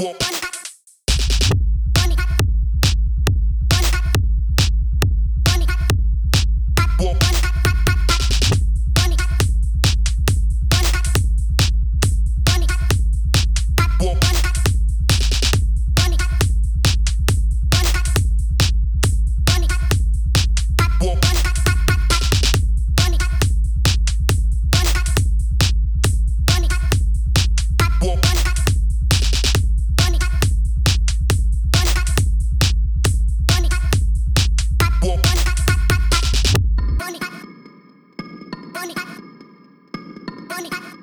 Whoa. Yeah.